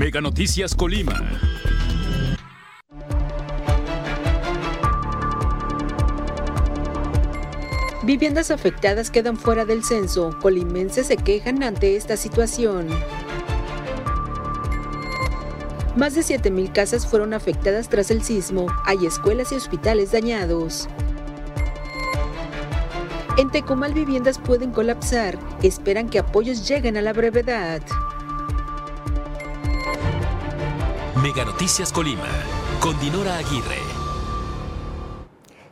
Mega Noticias Colima. Viviendas afectadas quedan fuera del censo. Colimenses se quejan ante esta situación. Más de 7.000 casas fueron afectadas tras el sismo. Hay escuelas y hospitales dañados. En Tecomal viviendas pueden colapsar. Esperan que apoyos lleguen a la brevedad. Mega Noticias Colima, con Dinora Aguirre.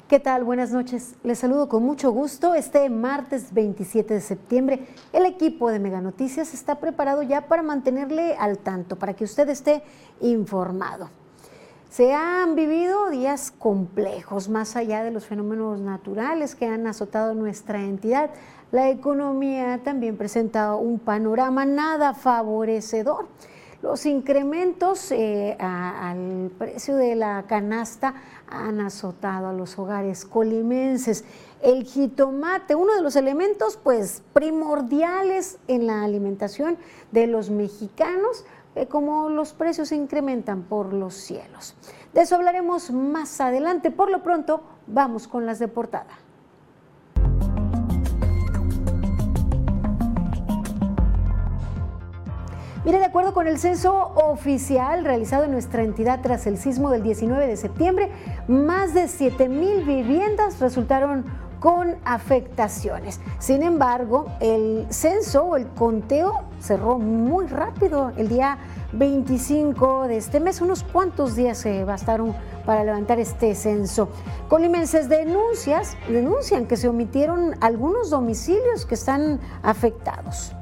¿Qué tal? Buenas noches. Les saludo con mucho gusto. Este martes 27 de septiembre, el equipo de Mega Noticias está preparado ya para mantenerle al tanto, para que usted esté informado. Se han vivido días complejos, más allá de los fenómenos naturales que han azotado nuestra entidad. La economía también presenta un panorama nada favorecedor. Los incrementos eh, al precio de la canasta han azotado a los hogares colimenses. El jitomate, uno de los elementos pues primordiales en la alimentación de los mexicanos, eh, como los precios se incrementan por los cielos. De eso hablaremos más adelante. Por lo pronto, vamos con las de portada. Mire, de acuerdo con el censo oficial realizado en nuestra entidad tras el sismo del 19 de septiembre, más de 7 mil viviendas resultaron con afectaciones. Sin embargo, el censo o el conteo cerró muy rápido el día 25 de este mes. Unos cuantos días se bastaron para levantar este censo. Colimenses denuncias, denuncian que se omitieron algunos domicilios que están afectados.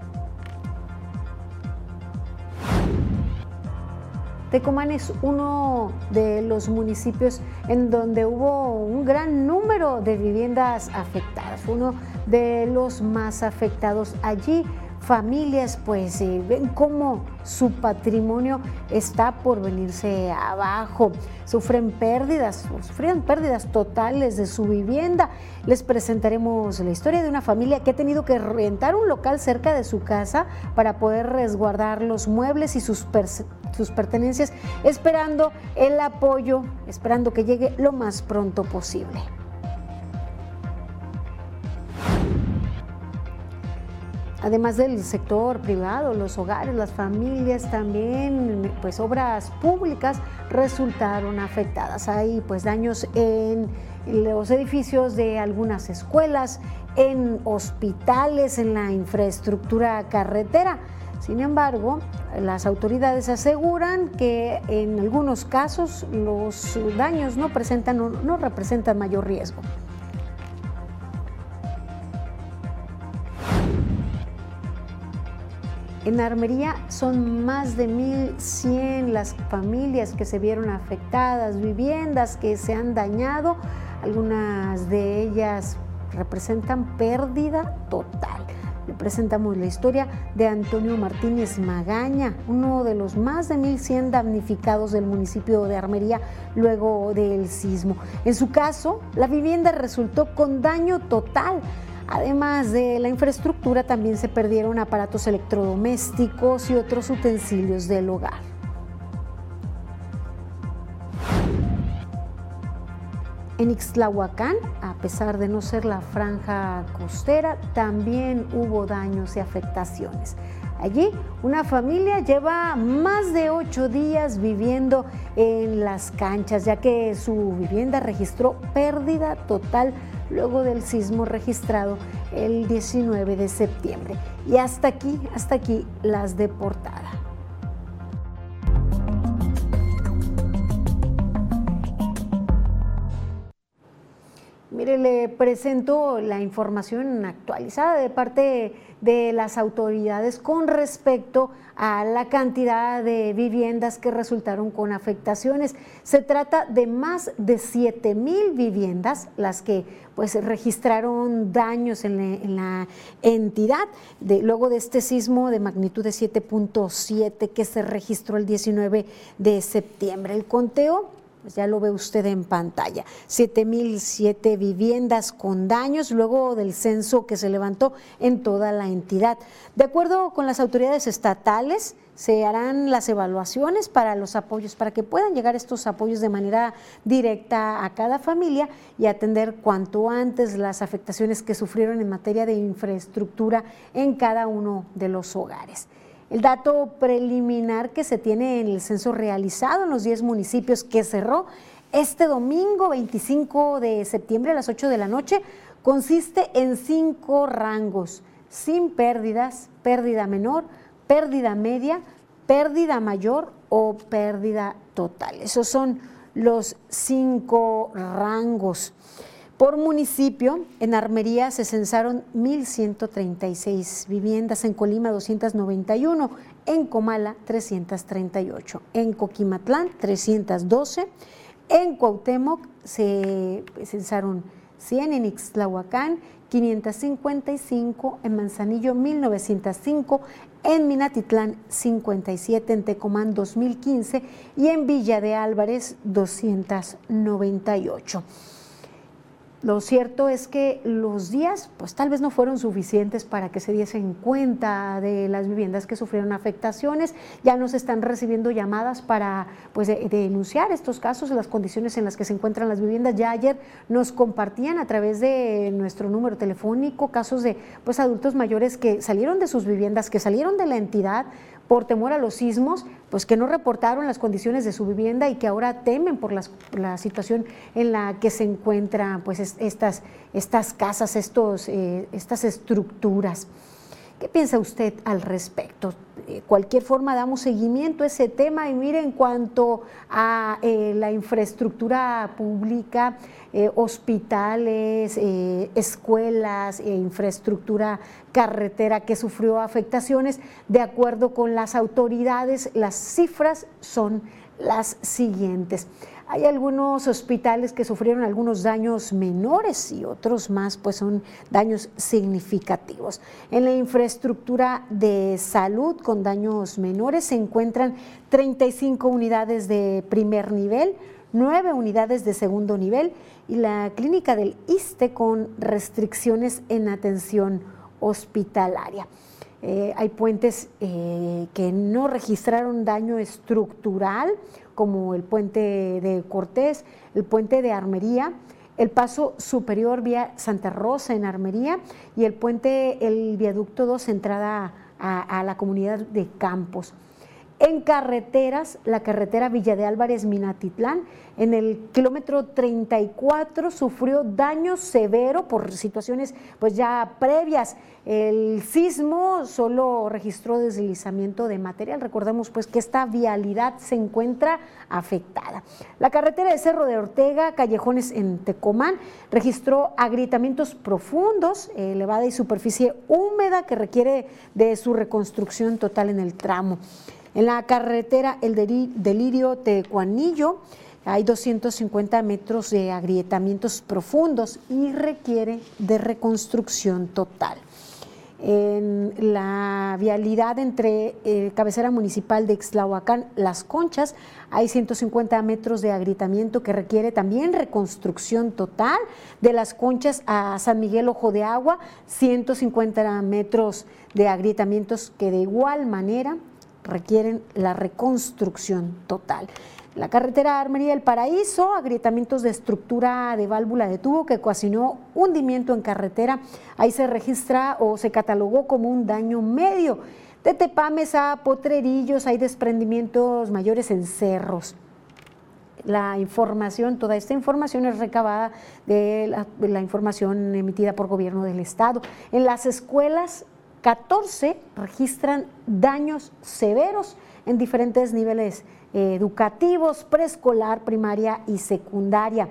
Tecomán es uno de los municipios en donde hubo un gran número de viviendas afectadas, uno de los más afectados allí familias pues eh, ven cómo su patrimonio está por venirse abajo, sufren pérdidas, sufrieron pérdidas totales de su vivienda. Les presentaremos la historia de una familia que ha tenido que rentar un local cerca de su casa para poder resguardar los muebles y sus, sus pertenencias, esperando el apoyo, esperando que llegue lo más pronto posible. además del sector privado, los hogares, las familias, también pues obras públicas resultaron afectadas. Hay pues daños en los edificios de algunas escuelas, en hospitales, en la infraestructura carretera. Sin embargo, las autoridades aseguran que en algunos casos los daños no presentan representan mayor riesgo. En Armería son más de 1.100 las familias que se vieron afectadas, viviendas que se han dañado, algunas de ellas representan pérdida total. Le presentamos la historia de Antonio Martínez Magaña, uno de los más de 1.100 damnificados del municipio de Armería luego del sismo. En su caso, la vivienda resultó con daño total Además de la infraestructura, también se perdieron aparatos electrodomésticos y otros utensilios del hogar. En Ixtlahuacán, a pesar de no ser la franja costera, también hubo daños y afectaciones. Allí, una familia lleva más de ocho días viviendo en las canchas, ya que su vivienda registró pérdida total luego del sismo registrado el 19 de septiembre. Y hasta aquí, hasta aquí las de Mire, le presento la información actualizada de parte de las autoridades con respecto a la cantidad de viviendas que resultaron con afectaciones. Se trata de más de 7 mil viviendas las que pues registraron daños en la, entidad luego de este sismo de magnitud de 7.7 que se registró el 19 de septiembre. El conteo pues ya lo ve usted en pantalla. 7.007 viviendas con daños luego del censo que se levantó en toda la entidad. De acuerdo con las autoridades estatales, se harán las evaluaciones para los apoyos, para que puedan llegar estos apoyos de manera directa a cada familia y atender cuanto antes las afectaciones que sufrieron en materia de infraestructura en cada uno de los hogares. El dato preliminar que se tiene en el censo realizado en los 10 municipios que cerró este domingo 25 de septiembre a las 8 de la noche consiste en cinco rangos, sin pérdidas, pérdida menor, pérdida media, pérdida mayor o pérdida total. Esos son los cinco rangos. Por municipio, en Armería se censaron 1.136 viviendas, en Colima 291, en Comala 338, en Coquimatlán 312, en Cuauhtémoc se censaron 100, en Ixtlahuacán 555, en Manzanillo 1905, en Minatitlán 57, en Tecomán 2015 y en Villa de Álvarez 298. Lo cierto es que los días, pues tal vez no fueron suficientes para que se diesen cuenta de las viviendas que sufrieron afectaciones. Ya nos están recibiendo llamadas para pues, denunciar estos casos, las condiciones en las que se encuentran las viviendas. Ya ayer nos compartían a través de nuestro número telefónico casos de pues, adultos mayores que salieron de sus viviendas, que salieron de la entidad por temor a los sismos, pues que no reportaron las condiciones de su vivienda y que ahora temen por la situación en la que se encuentran pues estas, estas casas, estos, eh, estas estructuras. ¿Qué piensa usted al respecto? De cualquier forma damos seguimiento a ese tema y mire en cuanto a eh, la infraestructura pública, eh, hospitales, eh, escuelas, infraestructura carretera que sufrió afectaciones, de acuerdo con las autoridades, las cifras son las siguientes. Hay algunos hospitales que sufrieron algunos daños menores y otros más, pues son daños significativos. En la infraestructura de salud con daños menores se encuentran 35 unidades de primer nivel, 9 unidades de segundo nivel y la clínica del ISTE con restricciones en atención hospitalaria. Eh, hay puentes eh, que no registraron daño estructural, como el puente de Cortés, el puente de Armería, el paso superior vía Santa Rosa en Armería y el puente, el viaducto 2, entrada a la comunidad de Campos. En carreteras, la carretera Villa de Álvarez Minatitlán, en el kilómetro 34 sufrió daño severo por situaciones pues ya previas. El sismo solo registró deslizamiento de material. Recordemos pues que esta vialidad se encuentra afectada. La carretera de Cerro de Ortega, Callejones en Tecomán, registró agrietamientos profundos, elevada y superficie húmeda que requiere de su reconstrucción total en el tramo. En la carretera El Delirio Tecuanillo hay 250 metros de agrietamientos profundos y requiere de reconstrucción total. En la vialidad entre eh, cabecera municipal de Ixtlahuacán, Las Conchas, hay 150 metros de agrietamiento que requiere también reconstrucción total. De Las Conchas a San Miguel Ojo de Agua, 150 metros de agrietamientos que de igual manera requieren la reconstrucción total. La carretera Armería del Paraíso, agrietamientos de estructura de válvula de tubo que ocasionó hundimiento en carretera. Ahí se registra o se catalogó como un daño medio. De Tepames a Potrerillos hay desprendimientos mayores en cerros. La información, toda esta información es recabada de la, de la información emitida por gobierno del Estado. En las escuelas 14 registran daños severos en diferentes niveles eh, educativos, preescolar, primaria y secundaria.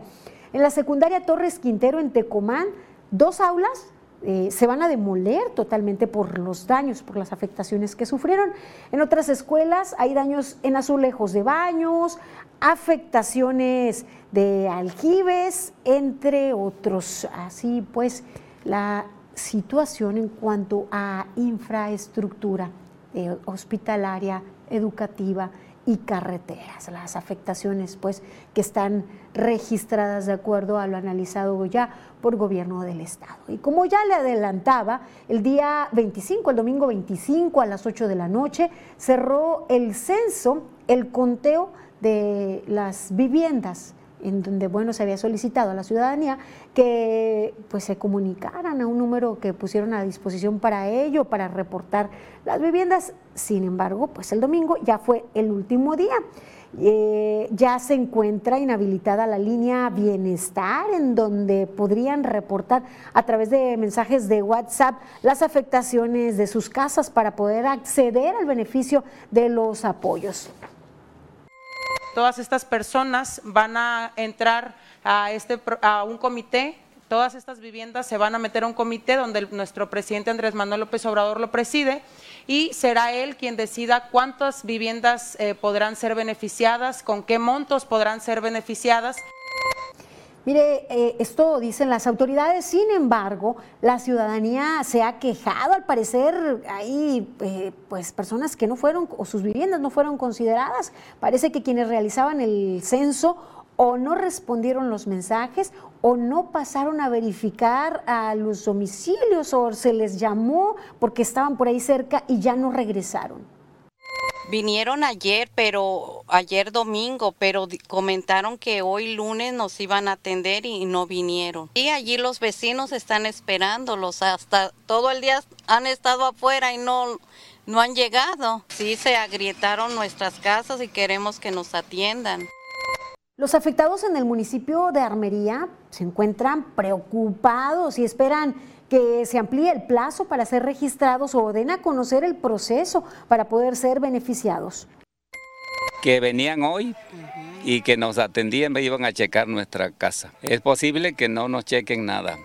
En la secundaria Torres Quintero, en Tecomán, dos aulas eh, se van a demoler totalmente por los daños, por las afectaciones que sufrieron. En otras escuelas hay daños en azulejos de baños, afectaciones de aljibes, entre otros. Así pues, la situación en cuanto a infraestructura eh, hospitalaria, educativa y carreteras, las afectaciones pues que están registradas de acuerdo a lo analizado ya por gobierno del estado. Y como ya le adelantaba, el día 25, el domingo 25 a las 8 de la noche, cerró el censo, el conteo de las viviendas en donde bueno se había solicitado a la ciudadanía que pues se comunicaran a un número que pusieron a disposición para ello, para reportar las viviendas. Sin embargo, pues el domingo ya fue el último día. Eh, ya se encuentra inhabilitada la línea Bienestar, en donde podrían reportar a través de mensajes de WhatsApp las afectaciones de sus casas para poder acceder al beneficio de los apoyos todas estas personas van a entrar a, este, a un comité todas estas viviendas se van a meter a un comité donde nuestro presidente Andrés Manuel López Obrador lo preside y será él quien decida cuántas viviendas eh, podrán ser beneficiadas, con qué montos podrán ser beneficiadas. Mire, eh, esto dicen las autoridades, sin embargo, la ciudadanía se ha quejado, al parecer hay eh, pues personas que no fueron, o sus viviendas no fueron consideradas. Parece que quienes realizaban el censo o no respondieron los mensajes o no pasaron a verificar a los domicilios o se les llamó porque estaban por ahí cerca y ya no regresaron. Vinieron ayer, pero ayer domingo, pero comentaron que hoy lunes nos iban a atender y no vinieron. Y allí los vecinos están esperándolos, hasta todo el día han estado afuera y no, no han llegado. Sí, se agrietaron nuestras casas y queremos que nos atiendan. Los afectados en el municipio de Armería se encuentran preocupados y esperan que se amplíe el plazo para ser registrados o den a conocer el proceso para poder ser beneficiados. Que venían hoy y que nos atendían, me iban a checar nuestra casa. Es posible que no nos chequen nada.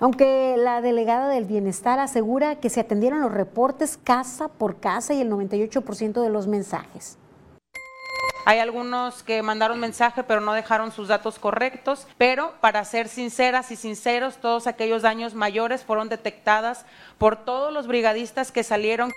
Aunque la delegada del bienestar asegura que se atendieron los reportes casa por casa y el 98% de los mensajes. Hay algunos que mandaron mensaje pero no dejaron sus datos correctos, pero para ser sinceras y sinceros, todos aquellos daños mayores fueron detectadas por todos los brigadistas que salieron.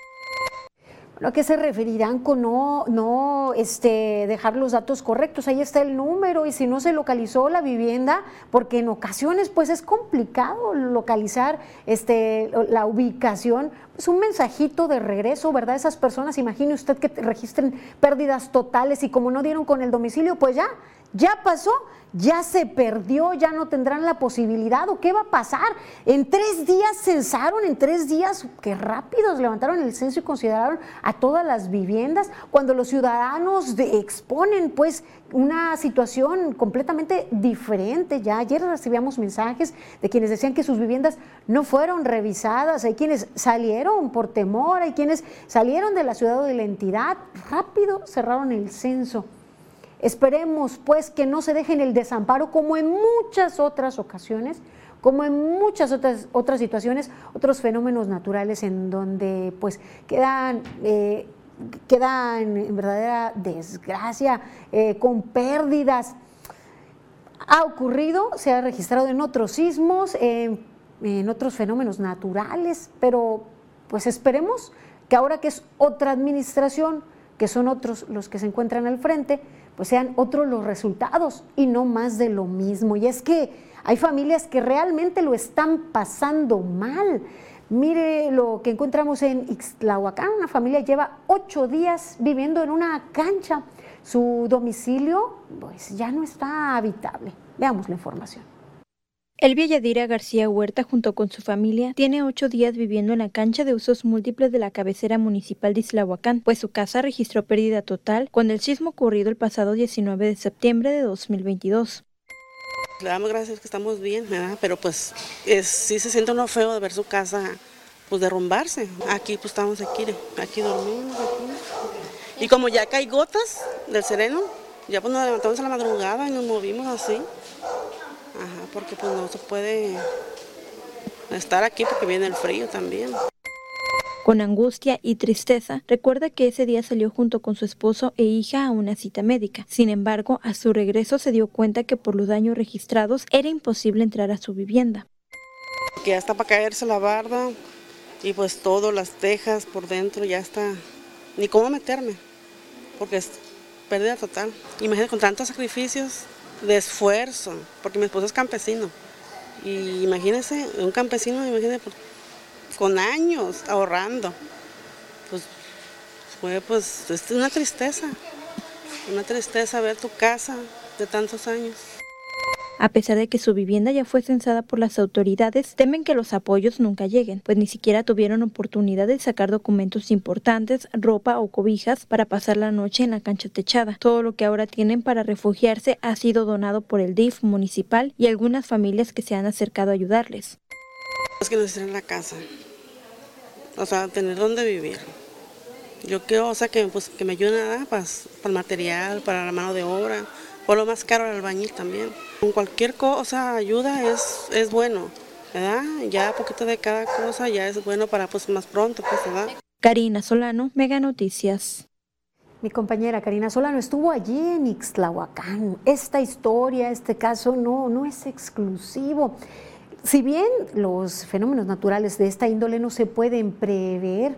¿A qué se referirán con no, no este, dejar los datos correctos? Ahí está el número y si no se localizó la vivienda, porque en ocasiones pues es complicado localizar este, la ubicación, pues un mensajito de regreso, ¿verdad? Esas personas, imagine usted que registren pérdidas totales y como no dieron con el domicilio, pues ya, ya pasó, ya se perdió, ya no tendrán la posibilidad o qué va a pasar. En tres días censaron, en tres días, qué rápidos levantaron el censo y consideraron a todas las viviendas, cuando los ciudadanos exponen pues una situación completamente diferente. Ya ayer recibíamos mensajes de quienes decían que sus viviendas no fueron revisadas, hay quienes salieron por temor, hay quienes salieron de la ciudad o de la entidad, rápido cerraron el censo. Esperemos pues que no se dejen el desamparo como en muchas otras ocasiones, como en muchas otras, otras situaciones, otros fenómenos naturales en donde pues quedan, eh, quedan en verdadera desgracia, eh, con pérdidas. Ha ocurrido, se ha registrado en otros sismos, en otros fenómenos naturales, pero pues esperemos que ahora que es otra administración, que son otros los que se encuentran al frente, pues sean otros los resultados y no más de lo mismo. Y es que hay familias que realmente lo están pasando mal. Mire lo que encontramos en Ixtlahuacán, una familia lleva ocho días viviendo en una cancha. Su domicilio pues ya no está habitable. Veamos la información. Elvia Yadira García Huerta, junto con su familia, tiene ocho días viviendo en la cancha de usos múltiples de la cabecera municipal de Islahuacán, pues su casa registró pérdida total con el sismo ocurrido el pasado 19 de septiembre de 2022. Le damos gracias que estamos bien, ¿verdad? pero pues es, sí se siente uno feo de ver su casa pues derrumbarse. Aquí pues estamos aquí, aquí dormimos. Aquí. Y como ya cae gotas del sereno, ya pues nos levantamos a la madrugada y nos movimos así. Ajá, porque pues no se puede estar aquí porque viene el frío también. Con angustia y tristeza, recuerda que ese día salió junto con su esposo e hija a una cita médica. Sin embargo, a su regreso se dio cuenta que por los daños registrados era imposible entrar a su vivienda. Que ya está para caerse la barda y pues todo, las tejas por dentro, ya está, ni cómo meterme. porque es pérdida total. Imagínate con tantos sacrificios de esfuerzo, porque mi esposo es campesino. Y imagínense, un campesino, imagínense, con años ahorrando. Pues fue pues es una tristeza, una tristeza ver tu casa de tantos años. A pesar de que su vivienda ya fue censada por las autoridades, temen que los apoyos nunca lleguen, pues ni siquiera tuvieron oportunidad de sacar documentos importantes, ropa o cobijas para pasar la noche en la cancha techada. Todo lo que ahora tienen para refugiarse ha sido donado por el DIF municipal y algunas familias que se han acercado a ayudarles. Es que necesitan la casa, o sea, tener dónde vivir. Yo quiero, que, pues, que me ayuden para, para el material, para la mano de obra, por lo más caro al albañil también. Con cualquier cosa, ayuda es, es bueno, ¿verdad? Ya poquito de cada cosa ya es bueno para pues más pronto, pues, ¿verdad? Karina Solano, Mega Noticias. Mi compañera Karina Solano estuvo allí en Ixtlahuacán. Esta historia, este caso no, no es exclusivo. Si bien los fenómenos naturales de esta índole no se pueden prever,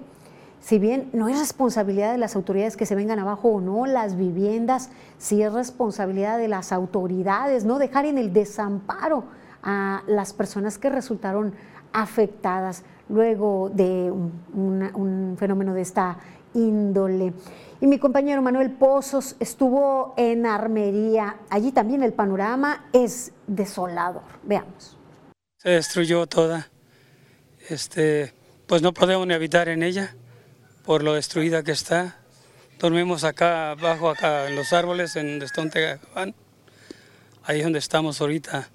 si bien no es responsabilidad de las autoridades que se vengan abajo o no las viviendas, sí es responsabilidad de las autoridades, no dejar en el desamparo a las personas que resultaron afectadas luego de un, fenómeno de esta índole. Y mi compañero Manuel Pozos estuvo en Armería. Allí también el panorama es desolador. Veamos. Se destruyó toda. Este, pues no podemos ni habitar en ella por lo destruida que está. Dormimos acá abajo, acá en los árboles, en donde está un Ahí es donde estamos ahorita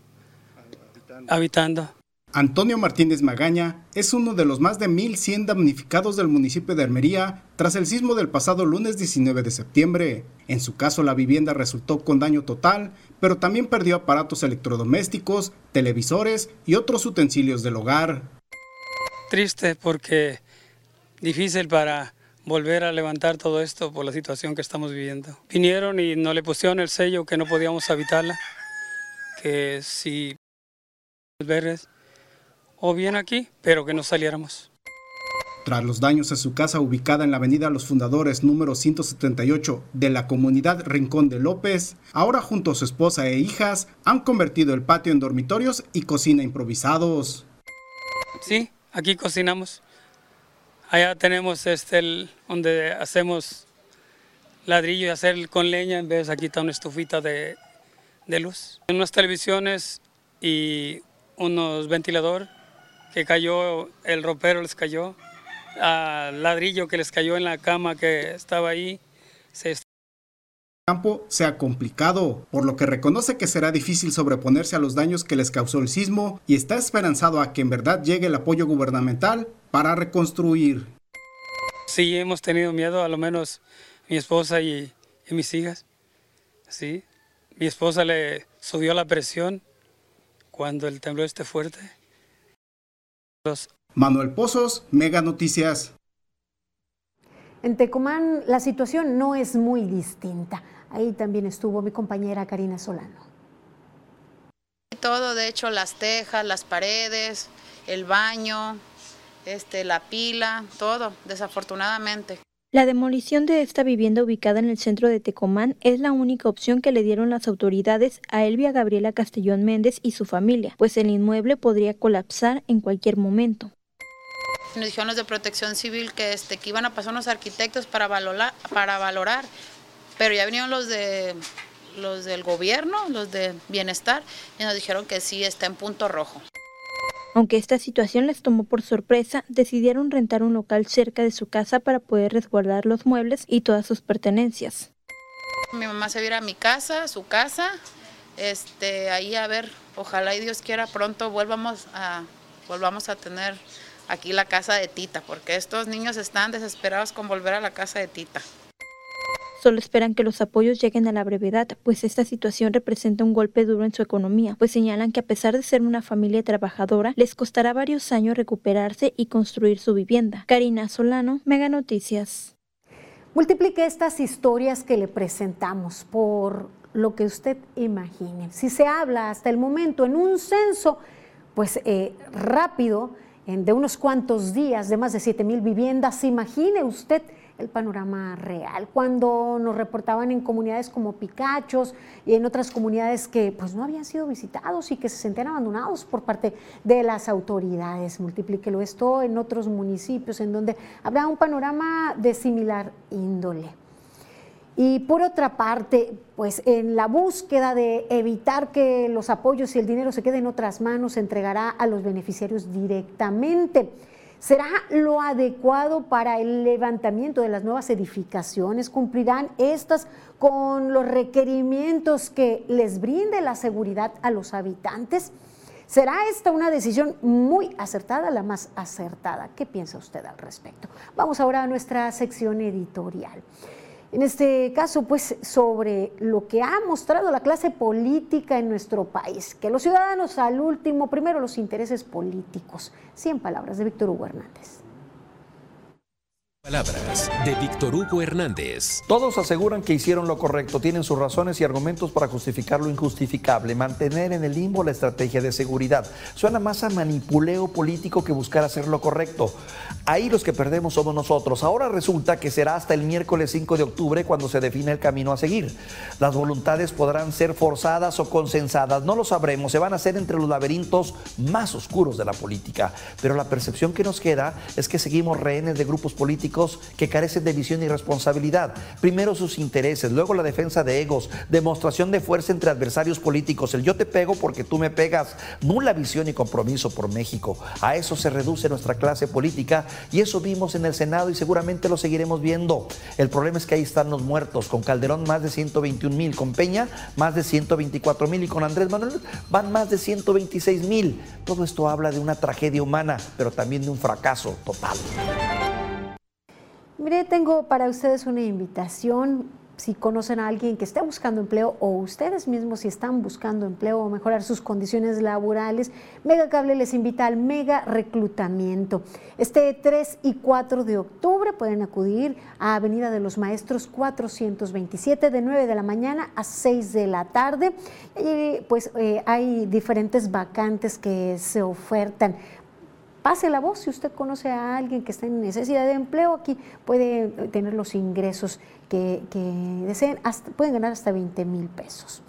habitando. Antonio Martínez Magaña es uno de los más de 1.100 damnificados del municipio de Armería tras el sismo del pasado lunes 19 de septiembre. En su caso, la vivienda resultó con daño total, pero también perdió aparatos electrodomésticos, televisores y otros utensilios del hogar. Triste porque difícil para volver a levantar todo esto por la situación que estamos viviendo. Vinieron y no le pusieron el sello que no podíamos habitarla, que si verdes o bien aquí, pero que no saliéramos. Tras los daños a su casa ubicada en la avenida Los Fundadores número 178 de la comunidad Rincón de López, ahora junto a su esposa e hijas han convertido el patio en dormitorios y cocina improvisados. Sí, aquí cocinamos. Allá tenemos este, el, donde hacemos ladrillo y hacer con leña, en vez aquí está una estufita de, de luz. Unas televisiones y unos ventiladores que cayó, el ropero les cayó, al ladrillo que les cayó en la cama que estaba ahí. Se campo sea complicado, por lo que reconoce que será difícil sobreponerse a los daños que les causó el sismo y está esperanzado a que en verdad llegue el apoyo gubernamental para reconstruir. Sí, hemos tenido miedo, a lo menos mi esposa y, mis hijas. Sí, mi esposa le subió la presión cuando el temblor esté fuerte. Manuel Pozos, Mega Noticias. En Tecomán la situación no es muy distinta. Ahí también estuvo mi compañera Karina Solano. Todo, de hecho, las tejas, las paredes, el baño, este, la pila, todo, desafortunadamente. La demolición de esta vivienda ubicada en el centro de Tecomán es la única opción que le dieron las autoridades a Elvia Gabriela Castellón Méndez y su familia, pues el inmueble podría colapsar en cualquier momento. Nos dijeron los de protección civil que, este, que iban a pasar unos arquitectos para valorar, para valorar, pero ya vinieron los de los del gobierno, los de bienestar, y nos dijeron que sí está en punto rojo. Aunque esta situación les tomó por sorpresa, decidieron rentar un local cerca de su casa para poder resguardar los muebles y todas sus pertenencias. Mi mamá se va a ir a mi casa, su casa, este, ahí a ver, ojalá y Dios quiera pronto volvamos a, volvamos a tener aquí la casa de Tita, porque estos niños están desesperados con volver a la casa de Tita. Solo esperan que los apoyos lleguen a la brevedad, pues esta situación representa un golpe duro en su economía, pues señalan que a pesar de ser una familia trabajadora, les costará varios años recuperarse y construir su vivienda. Karina Solano, Mega Noticias. Multiplique estas historias que le presentamos por lo que usted imagine. Si se habla hasta el momento en un censo, pues eh, rápido de unos cuantos días de más de 7 mil viviendas. Imagine usted el panorama real. Cuando nos reportaban en comunidades como Picachos y en otras comunidades que pues no habían sido visitados y que se sentían abandonados por parte de las autoridades. Multiplíquelo esto en otros municipios en donde habrá un panorama de similar índole. Y por otra parte, pues en la búsqueda de evitar que los apoyos y el dinero se queden en otras manos, se entregará a los beneficiarios directamente. ¿Será lo adecuado para el levantamiento de las nuevas edificaciones? ¿Cumplirán estas con los requerimientos que les brinde la seguridad a los habitantes? ¿Será esta una decisión muy acertada, la más acertada? ¿Qué piensa usted al respecto? Vamos ahora a nuestra sección editorial en este caso, pues sobre lo que ha mostrado la clase política en nuestro país, que los ciudadanos al último, primero los intereses políticos. Cien palabras de Víctor Hugo Hernández. Palabras de Víctor Hugo Hernández. Todos aseguran que hicieron lo correcto, tienen sus razones y argumentos para justificar lo injustificable, mantener en el limbo la estrategia de seguridad. Suena más a manipuleo político que buscar hacer lo correcto. Ahí los que perdemos somos nosotros. Ahora resulta que será hasta el miércoles 5 de octubre cuando se define el camino a seguir. Las voluntades podrán ser forzadas o consensadas, no lo sabremos, se van a hacer entre los laberintos más oscuros de la política. Pero la percepción que nos queda es que seguimos rehenes de grupos políticos que carecen de visión y responsabilidad. Primero sus intereses, luego la defensa de egos, demostración de fuerza entre adversarios políticos, el yo te pego porque tú me pegas, nula visión y compromiso por México. A eso se reduce nuestra clase política y eso vimos en el Senado y seguramente lo seguiremos viendo. El problema es que ahí están los muertos, con Calderón más de 121 mil, con Peña más de 124 mil y con Andrés Manuel van más de 126 mil. Todo esto habla de una tragedia humana, pero también de un fracaso total. Mire, tengo para ustedes una invitación. Si conocen a alguien que esté buscando empleo o ustedes mismos si están buscando empleo o mejorar sus condiciones laborales, Mega Cable les invita al mega reclutamiento. Este 3 y 4 de octubre pueden acudir a Avenida de los Maestros 427 de 9 de la mañana a 6 de la tarde. Y pues eh, hay diferentes vacantes que se ofertan pase la voz. Si usted conoce a alguien que está en necesidad de empleo, aquí puede tener los ingresos que, deseen, pueden ganar hasta 20 mil pesos.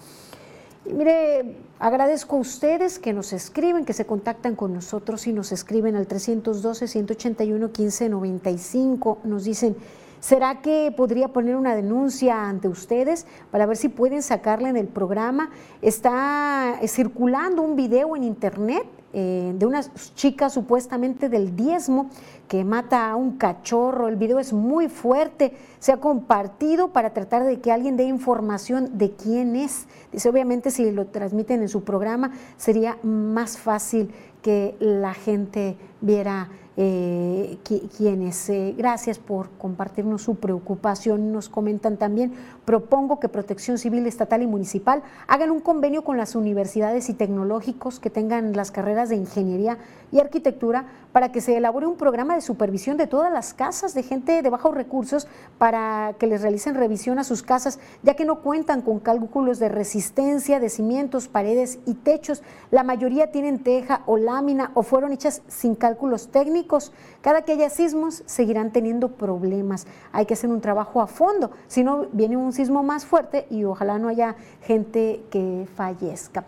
Mire, agradezco a ustedes que nos escriben, que se contactan con nosotros y nos escriben al 312-181-1595. Nos dicen, ¿será que podría poner una denuncia ante ustedes para ver si pueden sacarla en el programa? Está circulando un video en internet eh, de una chica supuestamente del diezmo que mata a un cachorro. El video es muy fuerte, se ha compartido para tratar de que alguien dé información de quién es. Dice, obviamente si lo transmiten en su programa sería más fácil que la gente viera eh, quienes, eh, gracias por compartirnos su preocupación, nos comentan también, propongo que Protección Civil Estatal y Municipal hagan un convenio con las universidades y tecnológicos que tengan las carreras de ingeniería y arquitectura para que se elabore un programa de supervisión de todas las casas de gente de bajos recursos para que les realicen revisión a sus casas, ya que no cuentan con cálculos de resistencia de cimientos, paredes y techos. La mayoría tienen teja o lámina o fueron hechas sin cálculos técnicos. Cada que haya sismos seguirán teniendo problemas. Hay que hacer un trabajo a fondo, si no viene un sismo más fuerte y ojalá no haya gente que fallezca.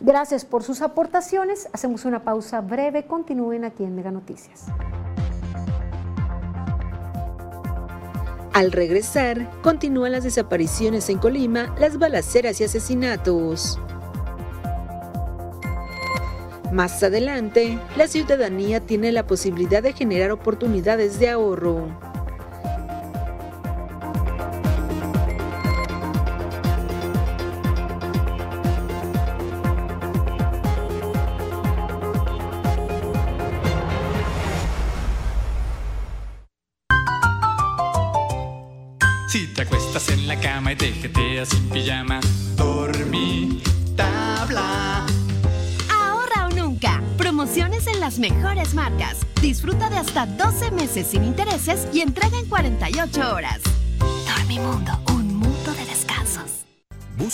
Gracias por sus aportaciones. Hacemos una pausa breve. Continúen aquí en Mega Noticias. Al regresar, continúan las desapariciones en Colima, las balaceras y asesinatos. Más adelante, la ciudadanía tiene la posibilidad de generar oportunidades de ahorro. Disfruta de hasta 12 meses sin intereses y entrega en 48 horas. Dormimundo,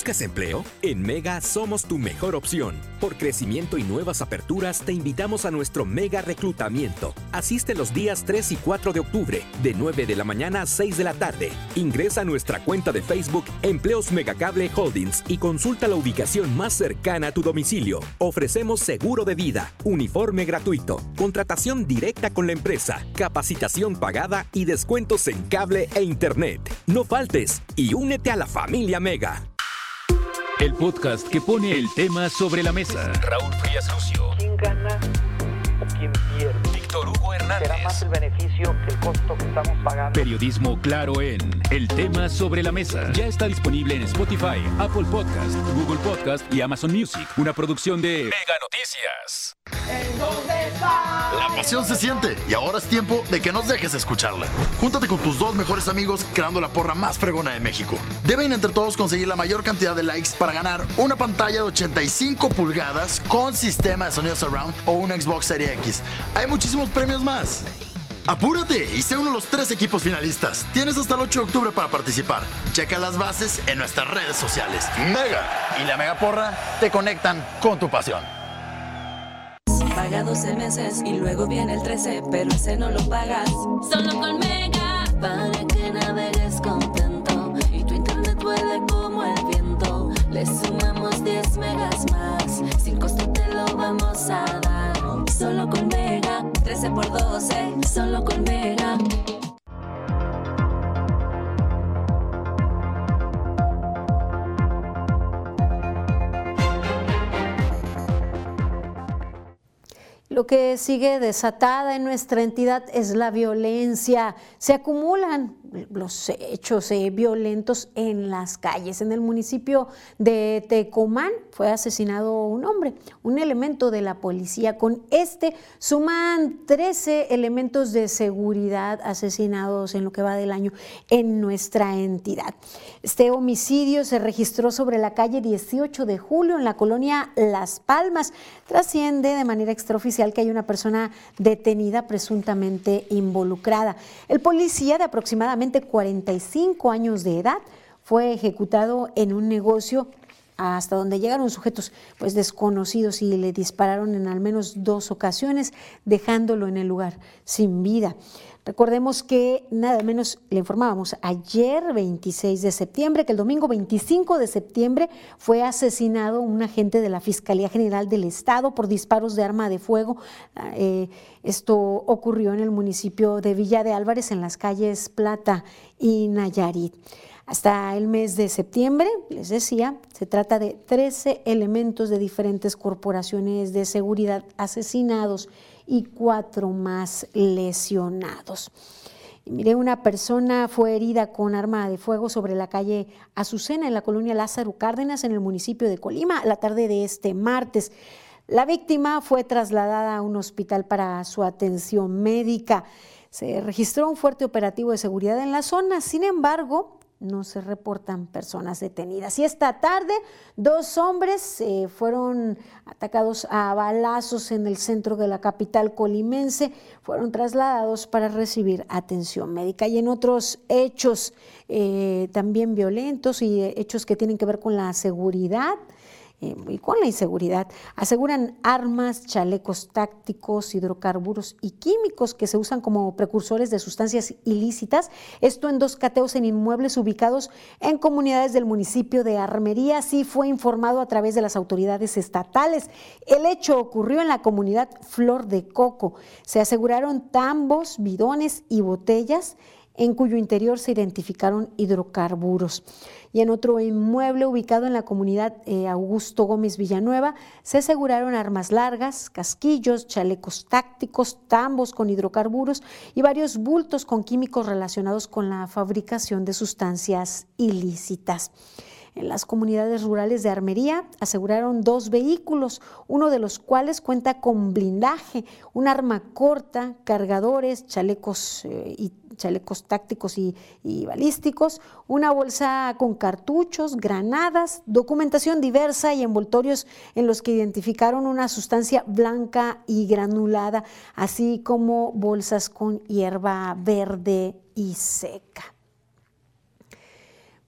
¿Buscas empleo? En Mega somos tu mejor opción. Por crecimiento y nuevas aperturas, te invitamos a nuestro Mega Reclutamiento. Asiste los días 3 y 4 de octubre, de 9 de la mañana a 6 de la tarde. Ingresa a nuestra cuenta de Facebook Empleos Megacable Holdings y consulta la ubicación más cercana a tu domicilio. Ofrecemos seguro de vida, uniforme gratuito, contratación directa con la empresa, capacitación pagada y descuentos en cable e internet. No faltes y únete a la familia Mega. El podcast que pone el tema sobre la mesa. Raúl Frías Lucio. ¿Quién gana Hernández. ¿Será más el beneficio que el costo que estamos pagando? Periodismo claro en El tema sobre la mesa. Ya está disponible en Spotify, Apple Podcast, Google Podcast y Amazon Music. Una producción de Mega Noticias. La pasión se siente y ahora es tiempo de que nos dejes escucharla. Júntate con tus dos mejores amigos creando la porra más fregona de México. Deben entre todos conseguir la mayor cantidad de likes para ganar una pantalla de 85 pulgadas con sistema de sonido surround o un Xbox Series X. Hay muchísimos premios más. Apúrate y sé uno de los tres equipos finalistas. Tienes hasta el 8 de octubre para participar. Checa las bases en nuestras redes sociales. Mega y la Mega Porra te conectan con tu pasión. Paga 12 meses y luego viene el 13, pero ese no lo pagas. Solo con Mega, para que navegues contento y tu internet vuele como el viento. Le sumamos 10 megas más, sin costo te lo vamos a dar. Solo con Mega, 13 por 12, solo con Mega. Lo que sigue desatada en nuestra entidad es la violencia. Se acumulan los hechos eh, violentos en las calles. En el municipio de Tecomán fue asesinado un hombre, un elemento de la policía. Con este suman 13 elementos de seguridad asesinados en lo que va del año en nuestra entidad. Este homicidio se registró sobre la calle 18 de julio en la colonia Las Palmas. Trasciende de manera extraoficial que hay una persona detenida presuntamente involucrada. El policía de aproximadamente 45 años de edad fue ejecutado en un negocio hasta donde llegaron sujetos pues desconocidos y le dispararon en al menos dos ocasiones, dejándolo en el lugar sin vida. Recordemos que nada menos le informábamos ayer 26 de septiembre que el domingo 25 de septiembre fue asesinado un agente de la Fiscalía General del Estado por disparos de arma de fuego. Eh, esto ocurrió en el municipio de Villa de Álvarez en las calles Plata y Nayarit. Hasta el mes de septiembre, les decía, se trata de 13 elementos de diferentes corporaciones de seguridad asesinados y cuatro más lesionados. Y mire, una persona fue herida con arma de fuego sobre la calle Azucena en la colonia Lázaro Cárdenas en el municipio de Colima la tarde de este martes. La víctima fue trasladada a un hospital para su atención médica. Se registró un fuerte operativo de seguridad en la zona, sin embargo, no se reportan personas detenidas. Y esta tarde, dos hombres eh, fueron atacados a balazos en el centro de la capital colimense, fueron trasladados para recibir atención médica. Y en otros hechos eh, también violentos y hechos que tienen que ver con la seguridad, y con la inseguridad. Aseguran armas, chalecos tácticos, hidrocarburos y químicos que se usan como precursores de sustancias ilícitas. Esto en dos cateos en inmuebles ubicados en comunidades del municipio de Armería. Así fue informado a través de las autoridades estatales. El hecho ocurrió en la comunidad Flor de Coco. Se aseguraron tambos, bidones y botellas en cuyo interior se identificaron hidrocarburos. Y en otro inmueble ubicado en la comunidad eh, Augusto Gómez Villanueva, se aseguraron armas largas, casquillos, chalecos tácticos, tambos con hidrocarburos y varios bultos con químicos relacionados con la fabricación de sustancias ilícitas. En las comunidades rurales de Armería aseguraron dos vehículos, uno de los cuales cuenta con blindaje, un arma corta, cargadores, chalecos eh, y chalecos tácticos y, balísticos, una bolsa con cartuchos, granadas, documentación diversa y envoltorios en los que identificaron una sustancia blanca y granulada, así como bolsas con hierba verde y seca.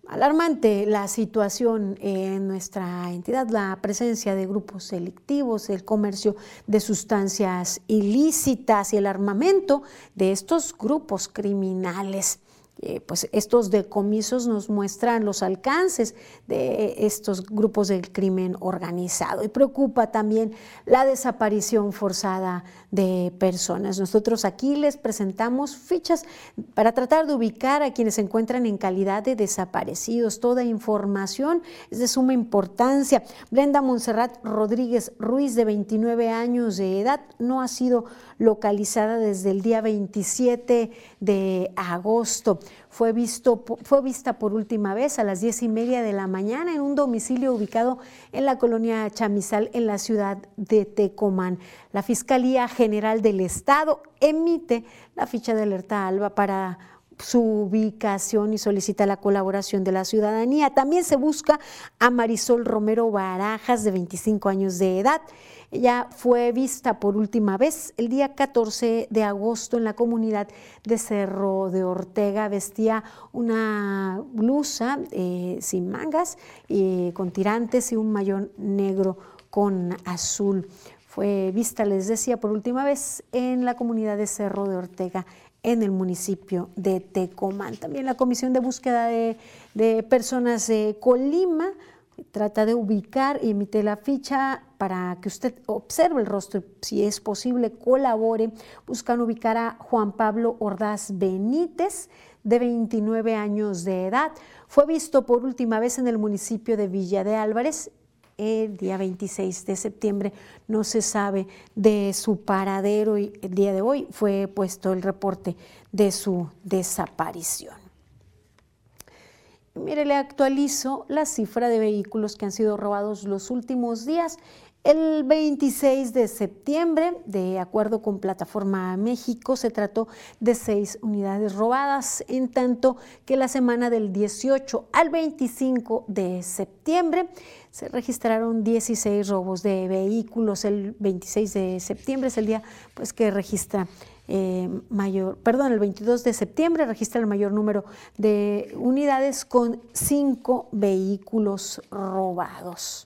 Alarmante la situación en nuestra entidad, la presencia de grupos delictivos, el comercio de sustancias ilícitas y el armamento de estos grupos criminales. Eh, pues estos decomisos nos muestran los alcances de estos grupos del crimen organizado y preocupa también la desaparición forzada de personas. Nosotros aquí les presentamos fichas para tratar de ubicar a quienes se encuentran en calidad de desaparecidos. Toda información es de suma importancia. Brenda Monserrat Rodríguez Ruiz, de 29 años de edad, no ha sido localizada desde el día 27 de agosto. Fue, visto, fue vista por última vez a las diez y media de la mañana en un domicilio ubicado en la colonia Chamizal, en la ciudad de Tecomán. La Fiscalía General del Estado emite la ficha de alerta ALBA para su ubicación y solicita la colaboración de la ciudadanía. También se busca a Marisol Romero Barajas, de 25 años de edad. Ella fue vista por última vez el día 14 de agosto en la comunidad de Cerro de Ortega. Vestía una blusa eh, sin mangas, y con tirantes y un mayón negro con azul. Fue vista, les decía, por última vez en la comunidad de Cerro de Ortega en el municipio de Tecomán. También la Comisión de Búsqueda de, Personas de Colima trata de ubicar y emite la ficha para que usted observe el rostro, si es posible, colabore. Buscan ubicar a Juan Pablo Ordaz Benítez, de 29 años de edad. Fue visto por última vez en el municipio de Villa de Álvarez el día 26 de septiembre. No se sabe de su paradero y el día de hoy fue puesto el reporte de su desaparición. Mire, le actualizo la cifra de vehículos que han sido robados los últimos días. El 26 de septiembre, de acuerdo con Plataforma México, se trató de seis unidades robadas, en tanto que la semana del 18 al 25 de septiembre se registraron 16 robos de vehículos. El 26 de septiembre es el día pues, que registra eh, mayor, perdón, el 22 de septiembre registra el mayor número de unidades con cinco vehículos robados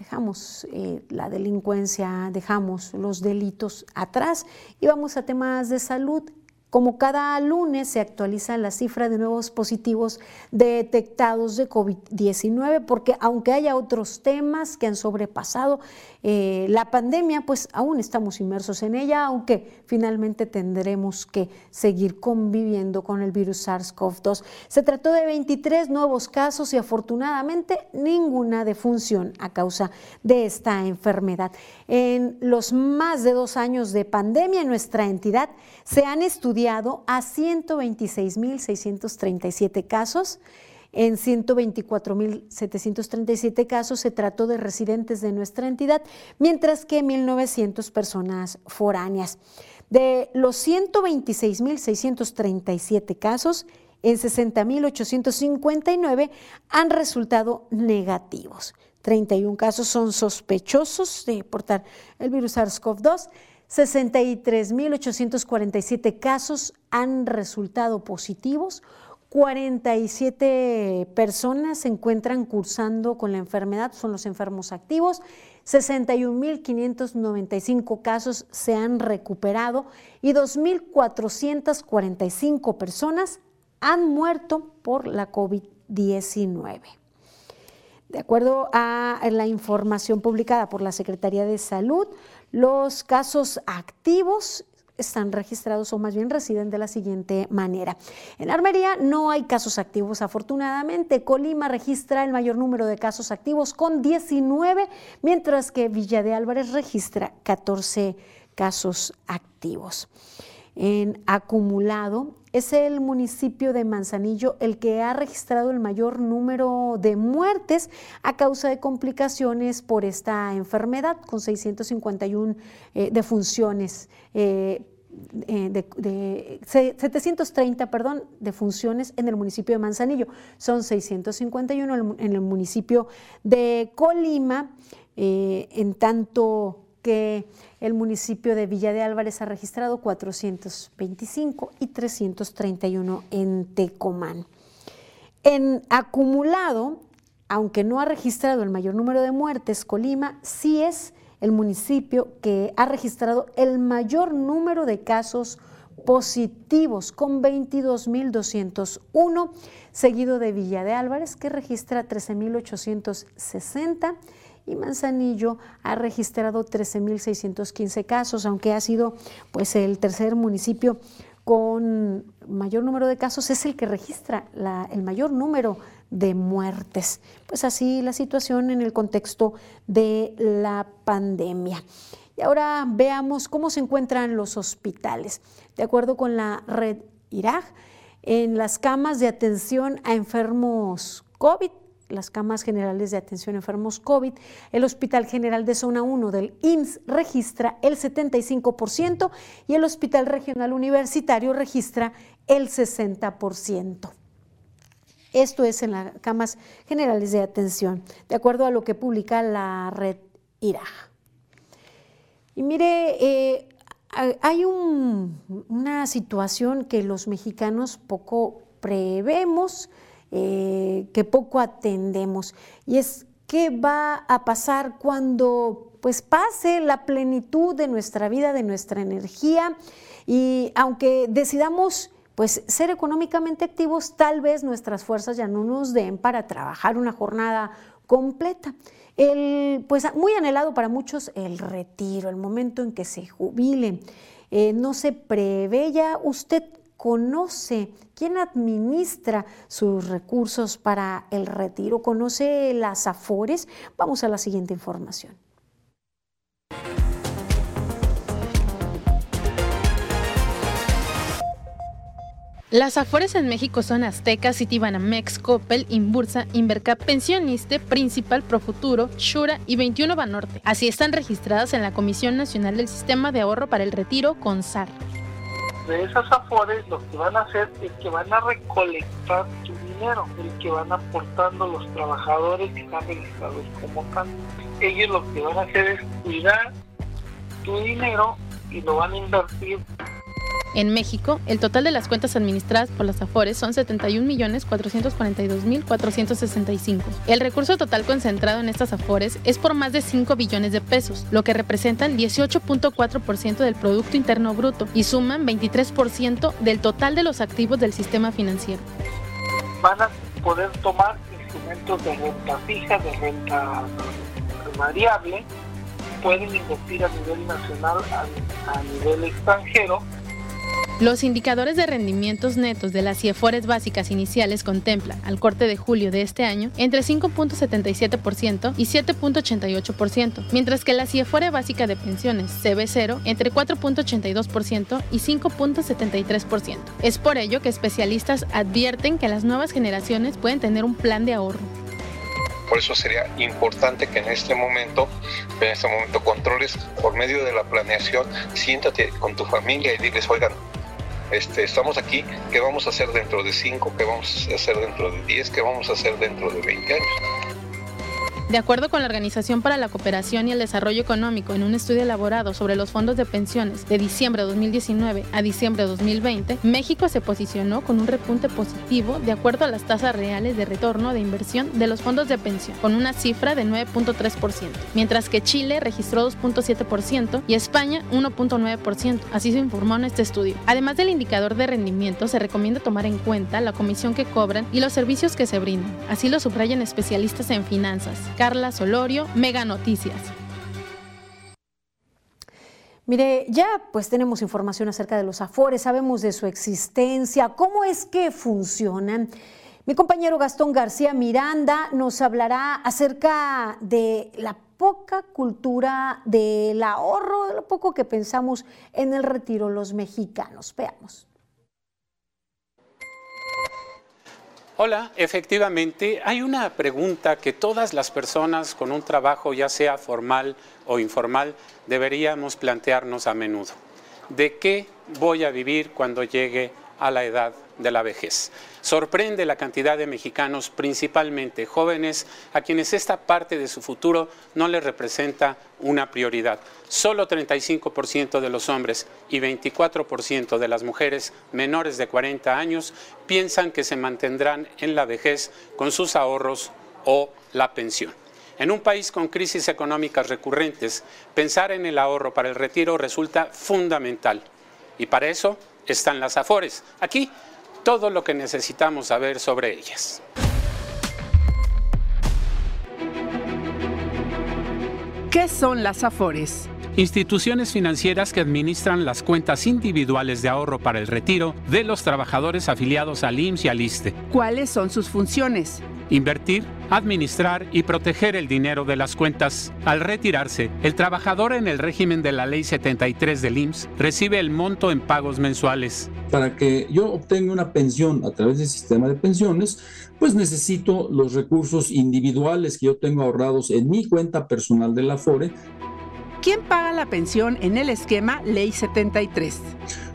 dejamos eh, la delincuencia, dejamos los delitos atrás y vamos a temas de salud. Como cada lunes se actualiza la cifra de nuevos positivos detectados de COVID-19, porque aunque haya otros temas que han sobrepasado eh, la pandemia, pues aún estamos inmersos en ella, aunque finalmente tendremos que seguir conviviendo con el virus SARS-CoV-2. Se trató de 23 nuevos casos y afortunadamente ninguna defunción a causa de esta enfermedad. En los más de dos años de pandemia en nuestra entidad se han estudiado a 126.637 casos en 124.737 casos se trató de residentes de nuestra entidad, mientras que 1.900 personas foráneas. De los 126.637 casos, en 60.859 han resultado negativos. 31 casos son sospechosos de portar el virus SARS-CoV-2. 63.847 casos han resultado positivos, 47 personas se encuentran cursando con la enfermedad, son los enfermos activos, 61.595 casos se han recuperado y 2.445 personas han muerto por la COVID-19. De acuerdo a la información publicada por la Secretaría de Salud, los casos activos están registrados o más bien residen de la siguiente manera. En Armería no hay casos activos, afortunadamente. Colima registra el mayor número de casos activos con 19, mientras que Villa de Álvarez registra 14 casos activos. En acumulado, es el municipio de Manzanillo el que ha registrado el mayor número de muertes a causa de complicaciones por esta enfermedad, con 651 eh, defunciones. Eh, eh, de, 730 perdón, de funciones en el municipio de Manzanillo. Son 651 en el municipio de Colima, eh, en tanto que el municipio de Villa de Álvarez ha registrado 425 y 331 en Tecomán. En acumulado, aunque no ha registrado el mayor número de muertes, Colima sí es el municipio que ha registrado el mayor número de casos positivos, con 22.201, seguido de Villa de Álvarez, que registra 13.860 y Manzanillo ha registrado 13.615 casos, aunque ha sido pues el tercer municipio con mayor número de casos, es el que registra el mayor número de muertes. Pues así la situación en el contexto de la pandemia. Y ahora veamos cómo se encuentran los hospitales. De acuerdo con la red IRAG, en las camas de atención a enfermos COVID las camas generales de atención enfermos COVID, el Hospital General de Zona 1 del IMSS registra el 75% y el Hospital Regional Universitario registra el 60%. Esto es en las camas generales de atención, de acuerdo a lo que publica la red IRAJ. Y mire, eh, hay una situación que los mexicanos poco prevemos, eh, que poco atendemos. Y es qué va a pasar cuando pues pase la plenitud de nuestra vida, de nuestra energía y aunque decidamos pues ser económicamente activos, tal vez nuestras fuerzas ya no nos den para trabajar una jornada completa. El, pues muy anhelado para muchos el retiro, el momento en que se jubilen. Eh, no se prevé ya usted conoce quién administra sus recursos para el retiro, conoce las AFORES. Vamos a la siguiente información. Las Afores en México son Azteca, Citibanamex, Coppel, Inbursa, Invercap, Pensioniste, Principal, Profuturo, Shura y 21 Banorte. Así están registradas en la Comisión Nacional del Sistema de Ahorro para el Retiro, CONSAR de esas afores lo que van a hacer es que van a recolectar tu dinero, el que van aportando los trabajadores que están registrados como tal. Ellos lo que van a hacer es cuidar tu dinero y lo van a invertir en México, el total de las cuentas administradas por las AFORES son 71.442.465. El recurso total concentrado en estas AFORES es por más de 5 billones de pesos, lo que representa el 18.4% del Producto Interno Bruto y suman 23% del total de los activos del sistema financiero. Van a poder tomar instrumentos de renta fija, de renta variable, pueden invertir a nivel nacional, a nivel extranjero los indicadores de rendimientos netos de las CIEFORES básicas iniciales contemplan, al corte de julio de este año, entre 5.77% y 7.88%, mientras que la CIEFORE básica de pensiones, CB0, entre 4.82% y 5.73%. Es por ello que especialistas advierten que las nuevas generaciones pueden tener un plan de ahorro. Por eso sería importante que en este momento, en este momento controles por medio de la planeación, siéntate con tu familia y diles, oigan, este, estamos aquí, ¿qué vamos a hacer dentro de 5? ¿Qué vamos a hacer dentro de 10? ¿Qué vamos a hacer dentro de 20 años? De acuerdo con la Organización para la Cooperación y el Desarrollo Económico, en un estudio elaborado sobre los fondos de pensiones de diciembre de 2019 a diciembre de 2020, México se posicionó con un repunte positivo de acuerdo a las tasas reales de retorno de inversión de los fondos de pensión, con una cifra de 9.3%, mientras que Chile registró 2.7% y España 1.9%, así se informó en este estudio. Además del indicador de rendimiento, se recomienda tomar en cuenta la comisión que cobran y los servicios que se brindan, así lo subrayan especialistas en finanzas. Carla Solorio, Mega Noticias. Mire, ya pues tenemos información acerca de los afores, sabemos de su existencia, cómo es que funcionan. Mi compañero Gastón García Miranda nos hablará acerca de la poca cultura del ahorro, de lo poco que pensamos en el retiro los mexicanos. Veamos. Hola, efectivamente, hay una pregunta que todas las personas con un trabajo, ya sea formal o informal, deberíamos plantearnos a menudo. ¿De qué voy a vivir cuando llegue a la edad de la vejez. Sorprende la cantidad de mexicanos, principalmente jóvenes, a quienes esta parte de su futuro no les representa una prioridad. Solo 35% de los hombres y 24% de las mujeres menores de 40 años piensan que se mantendrán en la vejez con sus ahorros o la pensión. En un país con crisis económicas recurrentes, pensar en el ahorro para el retiro resulta fundamental. Y para eso están las AFORES. Aquí todo lo que necesitamos saber sobre ellas. ¿Qué son las AFORES? Instituciones financieras que administran las cuentas individuales de ahorro para el retiro de los trabajadores afiliados al IMSS y al ISTE. ¿Cuáles son sus funciones? Invertir, administrar y proteger el dinero de las cuentas. Al retirarse, el trabajador en el régimen de la Ley 73 del IMSS recibe el monto en pagos mensuales. Para que yo obtenga una pensión a través del sistema de pensiones, pues necesito los recursos individuales que yo tengo ahorrados en mi cuenta personal de la FORE. ¿Quién paga la pensión en el esquema Ley 73?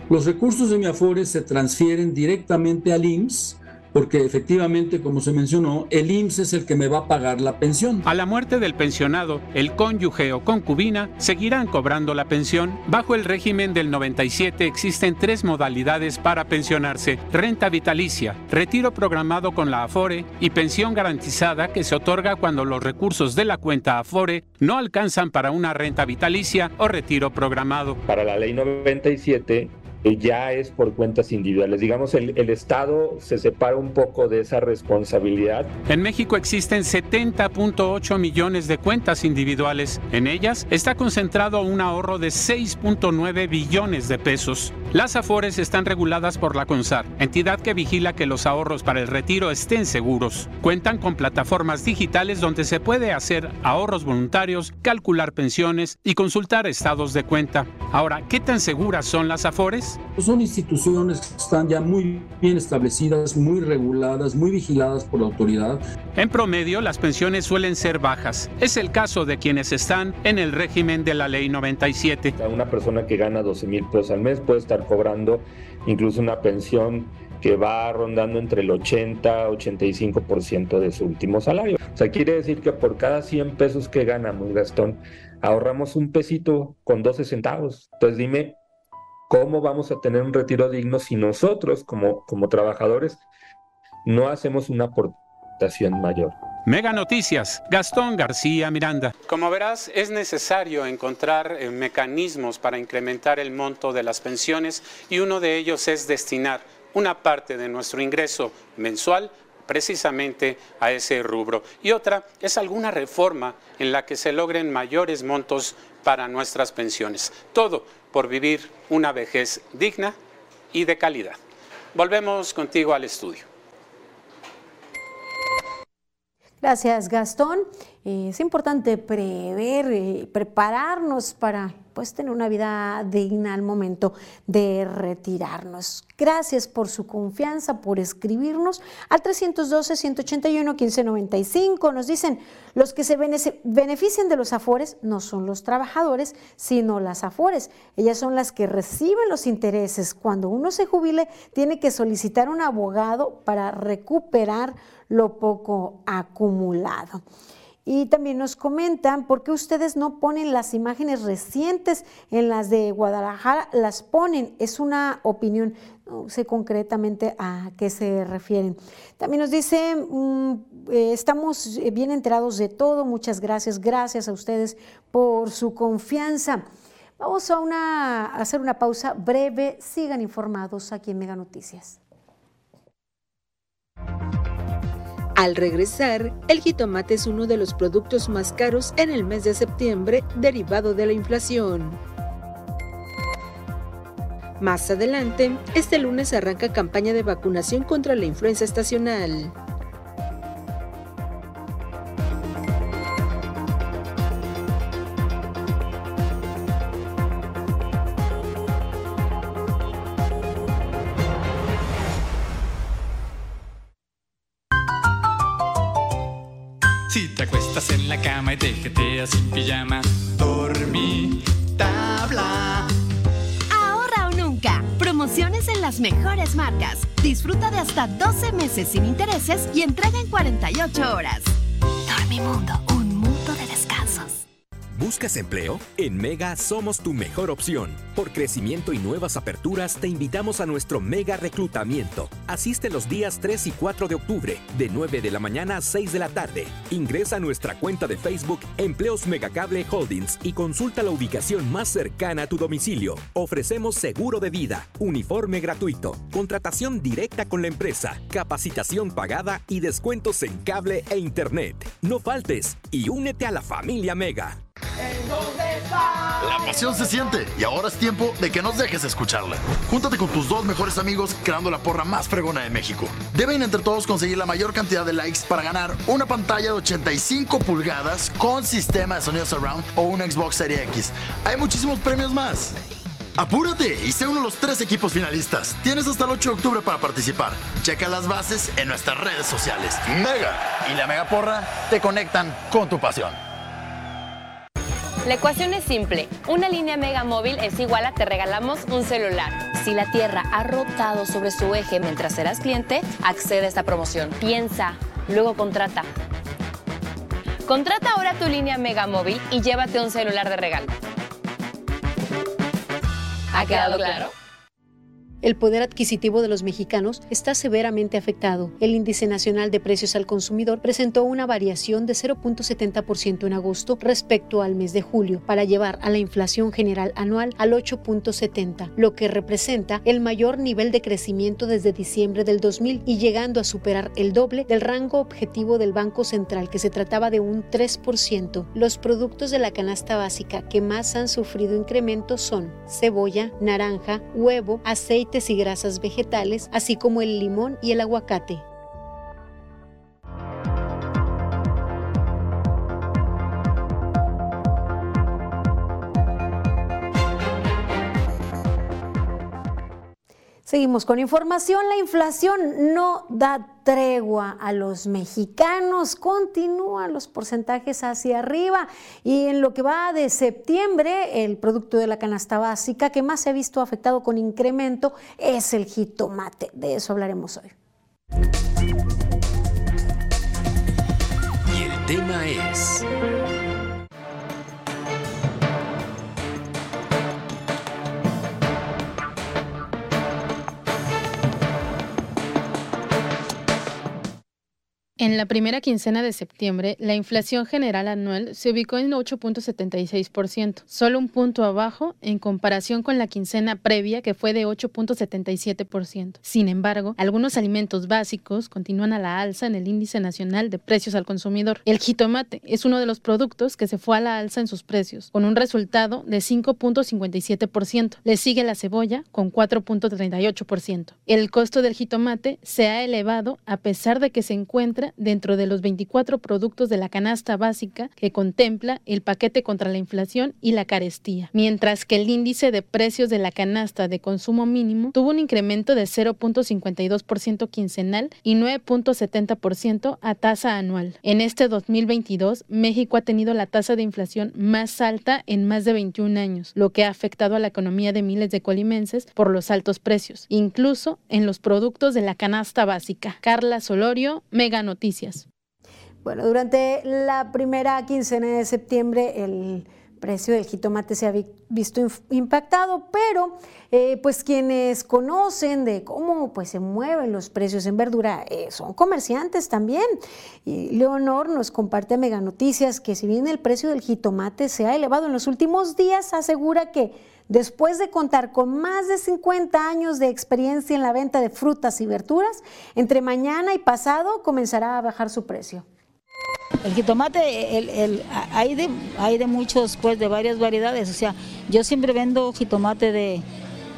Los recursos de mi Afore se transfieren directamente al IMSS porque efectivamente, como se mencionó, el IMSS es el que me va a pagar la pensión. A la muerte del pensionado, el cónyuge o concubina seguirán cobrando la pensión. Bajo el régimen del 97 existen tres modalidades para pensionarse: renta vitalicia, retiro programado con la Afore y pensión garantizada que se otorga cuando los recursos de la cuenta Afore no alcanzan para una renta vitalicia o retiro programado. Para la ley 97 ya es por cuentas individuales. Digamos, el, el, Estado se separa un poco de esa responsabilidad. En México existen 70.8 millones de cuentas individuales. En ellas está concentrado un ahorro de 6.9 billones de pesos. Las AFORES están reguladas por la CONSAR, entidad que vigila que los ahorros para el retiro estén seguros. Cuentan con plataformas digitales donde se puede hacer ahorros voluntarios, calcular pensiones y consultar estados de cuenta. Ahora, ¿qué tan seguras son las AFORES? Son instituciones que están ya muy bien establecidas, muy reguladas, muy vigiladas por la autoridad. En promedio, las pensiones suelen ser bajas. Es el caso de quienes están en el régimen de la Ley 97. Una persona que gana 12 mil pesos al mes puede estar cobrando incluso una pensión que va rondando entre el 80 85% de su último salario. O sea, quiere decir que por cada 100 pesos que ganamos, Gastón, ahorramos un pesito con 12 centavos. Entonces dime, ¿cómo vamos a tener un retiro digno si nosotros como, como trabajadores no hacemos una aportación mayor? Mega Noticias, Gastón García Miranda. Como verás, es necesario encontrar eh, mecanismos para incrementar el monto de las pensiones y uno de ellos es destinar una parte de nuestro ingreso mensual precisamente a ese rubro. Y otra es alguna reforma en la que se logren mayores montos para nuestras pensiones. Todo por vivir una vejez digna y de calidad. Volvemos contigo al estudio. Gracias, Gastón. Eh, es importante prever, eh, prepararnos para pues, tener una vida digna al momento de retirarnos. Gracias por su confianza, por escribirnos al 312-181-1595. Nos dicen, los que se benefician de los afores no son los trabajadores, sino las afores. Ellas son las que reciben los intereses. Cuando uno se jubile, tiene que solicitar un abogado para recuperar lo poco acumulado. Y también nos comentan por qué ustedes no ponen las imágenes recientes en las de Guadalajara, las ponen. Es una opinión, no sé concretamente a qué se refieren. También nos dice, mm, eh, estamos bien enterados de todo, muchas gracias, gracias a ustedes por su confianza. Vamos a, una, a hacer una pausa breve, sigan informados aquí en Mega Noticias. Al regresar, el jitomate es uno de los productos más caros en el mes de septiembre derivado de la inflación. Más adelante, este lunes arranca campaña de vacunación contra la influenza estacional. La cama y te jeteas sin pijama, dormí tabla. Ahorra o nunca. Promociones en las mejores marcas. Disfruta de hasta 12 meses sin intereses y entrega en 48 horas. Dormimundo, ¿Buscas empleo? En Mega somos tu mejor opción. Por crecimiento y nuevas aperturas, te invitamos a nuestro Mega Reclutamiento. Asiste los días 3 y 4 de octubre, de 9 de la mañana a 6 de la tarde. Ingresa a nuestra cuenta de Facebook Empleos Megacable Holdings y consulta la ubicación más cercana a tu domicilio. Ofrecemos seguro de vida, uniforme gratuito, contratación directa con la empresa, capacitación pagada y descuentos en cable e internet. No faltes y únete a la familia Mega. La pasión se siente y ahora es tiempo de que nos dejes escucharla. Júntate con tus dos mejores amigos creando la porra más fregona de México. Deben entre todos conseguir la mayor cantidad de likes para ganar una pantalla de 85 pulgadas con sistema de sonido surround o un Xbox Series X. Hay muchísimos premios más. Apúrate y sé uno de los tres equipos finalistas. Tienes hasta el 8 de octubre para participar. Checa las bases en nuestras redes sociales. Mega y la Mega Porra te conectan con tu pasión. La ecuación es simple. Una línea Mega Móvil es igual a te regalamos un celular. Si la Tierra ha rotado sobre su eje mientras serás cliente, accede a esta promoción. Piensa, luego contrata. Contrata ahora tu línea Mega Móvil y llévate un celular de regalo. ¿Ha quedado claro? El poder adquisitivo de los mexicanos está severamente afectado. El índice nacional de precios al consumidor presentó una variación de 0.70% en agosto respecto al mes de julio, para llevar a la inflación general anual al 8.70, lo que representa el mayor nivel de crecimiento desde diciembre del 2000 y llegando a superar el doble del rango objetivo del Banco Central, que se trataba de un 3%. Los productos de la canasta básica que más han sufrido incrementos son cebolla, naranja, huevo, aceite y grasas vegetales, así como el limón y el aguacate. Seguimos con información. La inflación no da tregua a los mexicanos. Continúan los porcentajes hacia arriba. Y en lo que va de septiembre, el producto de la canasta básica que más se ha visto afectado con incremento es el jitomate. De eso hablaremos hoy. Y el tema es... En la primera quincena de septiembre, la inflación general anual se ubicó en 8.76%, solo un punto abajo en comparación con la quincena previa que fue de 8.77%. Sin embargo, algunos alimentos básicos continúan a la alza en el índice nacional de precios al consumidor. El jitomate es uno de los productos que se fue a la alza en sus precios, con un resultado de 5.57%. Le sigue la cebolla con 4.38%. El costo del jitomate se ha elevado a pesar de que se encuentra dentro de los 24 productos de la canasta básica que contempla el paquete contra la inflación y la carestía, mientras que el índice de precios de la canasta de consumo mínimo tuvo un incremento de 0.52% quincenal y 9.70% a tasa anual. En este 2022, México ha tenido la tasa de inflación más alta en más de 21 años, lo que ha afectado a la economía de miles de colimenses por los altos precios, incluso en los productos de la canasta básica. Carla Solorio, Mega Bueno, durante la primera quincena de septiembre el precio del jitomate se ha visto impactado, pero eh, pues quienes conocen de cómo pues se mueven los precios en verdura eh, son comerciantes también. Y Leonor nos comparte a Mega Noticias que si bien el precio del jitomate se ha elevado en los últimos días, asegura que Después de contar con más de 50 años de experiencia en la venta de frutas y verduras, entre mañana y pasado comenzará a bajar su precio. El jitomate, el, hay, de, de muchos, pues de varias variedades. O sea, yo siempre vendo jitomate de,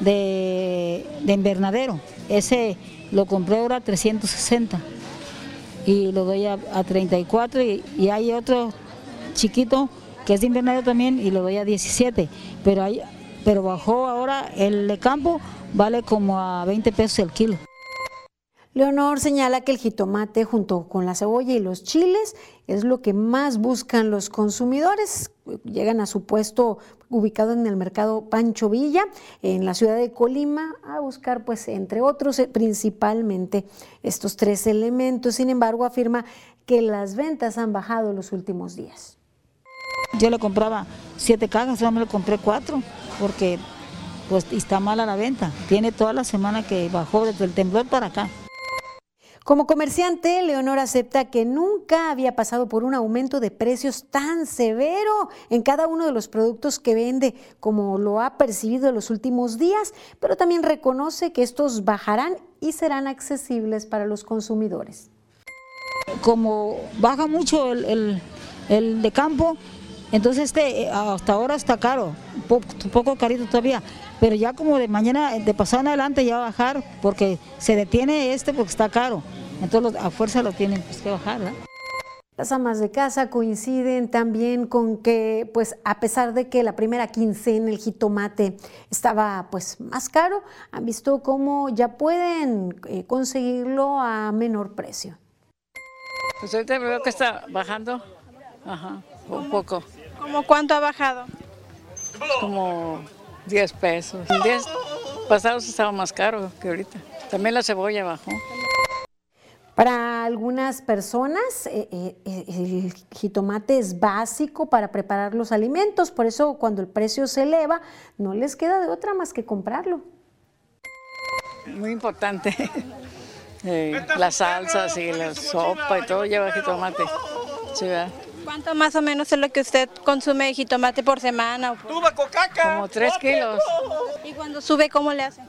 de, invernadero. Ese lo compré ahora a 360 y lo doy a, 34 y, y, hay otro chiquito que es de invernadero también y lo doy a 17. Pero hay, pero bajó ahora el de campo, vale como a 20 pesos el kilo. Leonor señala que el jitomate junto con la cebolla y los chiles es lo que más buscan los consumidores. Llegan a su puesto ubicado en el mercado Pancho Villa, en la ciudad de Colima, a buscar, pues, entre otros, eh, principalmente estos tres elementos. Sin embargo, afirma que las ventas han bajado los últimos días. Yo le compraba siete cajas, ahora me lo compré cuatro, porque pues está mala la venta. Tiene toda la semana que bajó desde el temblor para acá. Como comerciante, Leonor acepta que nunca había pasado por un aumento de precios tan severo en cada uno de los productos que vende, como lo ha percibido en los últimos días, pero también reconoce que estos bajarán y serán accesibles para los consumidores. Como baja mucho el, de campo, entonces este eh, hasta ahora está caro, poco, poco carito todavía, pero ya como de mañana, de pasado en adelante ya va a bajar, porque se detiene este porque está caro. Entonces a fuerza lo tienen pues, que bajar. Las amas de casa coinciden también con que, pues, a pesar de que la primera quincena el jitomate estaba, pues, más caro, han visto cómo ya pueden eh, conseguirlo a menor precio. Pues ahorita veo que está bajando, ajá, un poco. ¿Cómo cuánto ha bajado? Como 10 pesos. En días pasados estaba más caro que ahorita. También la cebolla bajó. Para algunas personas eh, eh, eh, el jitomate es básico para preparar los alimentos, por eso cuando el precio se eleva no les queda de otra más que comprarlo. Muy importante. las salsas y la sopa y todo lleva jitomate. ¿Cuánto más o menos es lo que usted consume de jitomate por semana? Como tres kilos. ¿Y cuando sube cómo le hace?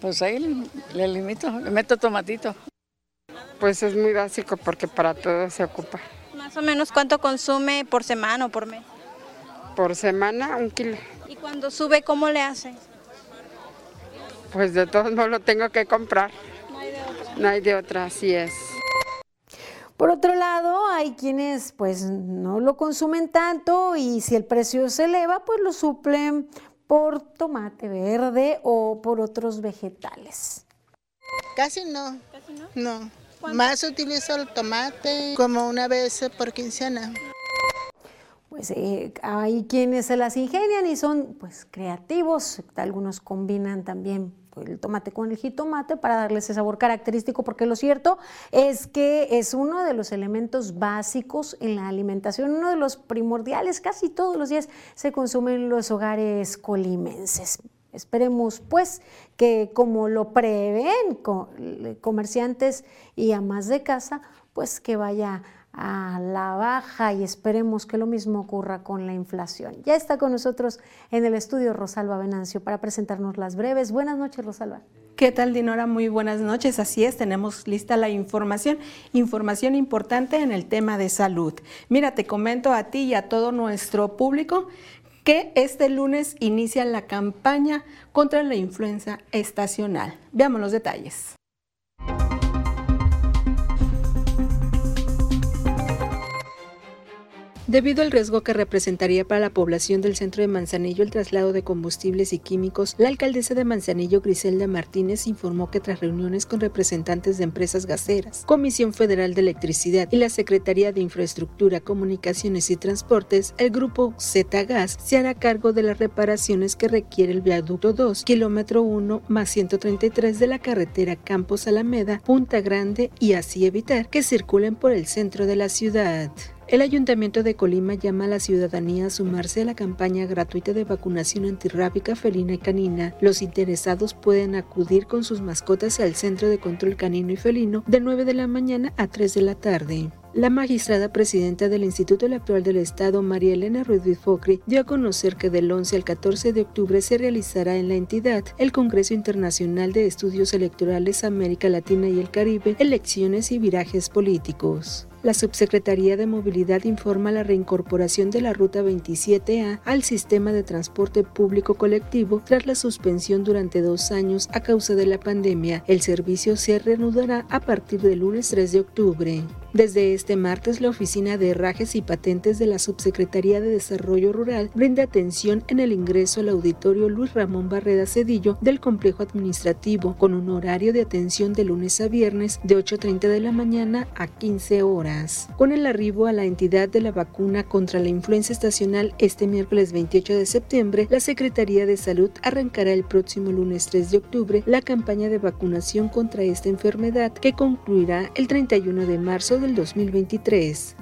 Pues ahí le limito, le meto tomatito. Pues es muy básico porque para todo se ocupa. Más o menos cuánto consume por semana o por mes? Por semana un kilo. ¿Y cuando sube cómo le hace? Pues de todos modos lo tengo que comprar. No hay de otra. No hay de otra, así es. Por otro lado, hay quienes pues no lo consumen tanto y si el precio se eleva, pues lo suplen por tomate verde o por otros vegetales. Casi no. ¿Casi no? No. Más utilizo el tomate como una vez por quincena. Pues eh, hay quienes se las ingenian y son pues creativos, algunos combinan también el tomate con el jitomate para darle ese sabor característico, porque lo cierto es que es uno de los elementos básicos en la alimentación, uno de los primordiales, casi todos los días se consumen en los hogares colimenses. Esperemos pues que como lo prevén comerciantes y amas de casa, pues que vaya a la baja y esperemos que lo mismo ocurra con la inflación. Ya está con nosotros en el estudio Rosalba Venancio para presentarnos las breves. Buenas noches, Rosalba. ¿Qué tal, Dinora? Muy buenas noches. Así es, tenemos lista la información, información importante en el tema de salud. Mira, te comento a ti y a todo nuestro público que este lunes inicia la campaña contra la influenza estacional. Veamos los detalles. Debido al riesgo que representaría para la población del centro de Manzanillo el traslado de combustibles y químicos, la alcaldesa de Manzanillo, Griselda Martínez, informó que tras reuniones con representantes de empresas gaseras, Comisión Federal de Electricidad y la Secretaría de Infraestructura, Comunicaciones y Transportes, el grupo Z Gas se hará cargo de las reparaciones que requiere el viaducto 2, kilómetro 1 más 133 de la carretera Campos Alameda, Punta Grande y así evitar que circulen por el centro de la ciudad. El Ayuntamiento de Colima llama a la ciudadanía a sumarse a la campaña gratuita de vacunación antirrábica felina y canina. Los interesados pueden acudir con sus mascotas al Centro de Control Canino y Felino de 9 de la mañana a 3 de la tarde. La magistrada presidenta del Instituto Electoral del Estado, María Elena Ruiz Focri, dio a conocer que del 11 al 14 de octubre se realizará en la entidad el Congreso Internacional de Estudios Electorales América Latina y el Caribe, Elecciones y Virajes Políticos. La Subsecretaría de Movilidad informa la reincorporación de la Ruta 27A al sistema de transporte público colectivo tras la suspensión durante dos años a causa de la pandemia. El servicio se reanudará a partir del lunes 3 de octubre. Desde este martes, la Oficina de Herrajes y Patentes de la Subsecretaría de Desarrollo Rural brinda atención en el ingreso al auditorio Luis Ramón Barreda Cedillo del complejo administrativo, con un horario de atención de lunes a viernes de 8.30 de la mañana a 15 horas. Con el arribo a la entidad de la vacuna contra la influenza estacional este miércoles 28 de septiembre, la Secretaría de Salud arrancará el próximo lunes 3 de octubre la campaña de vacunación contra esta enfermedad que concluirá el 31 de marzo del 2023.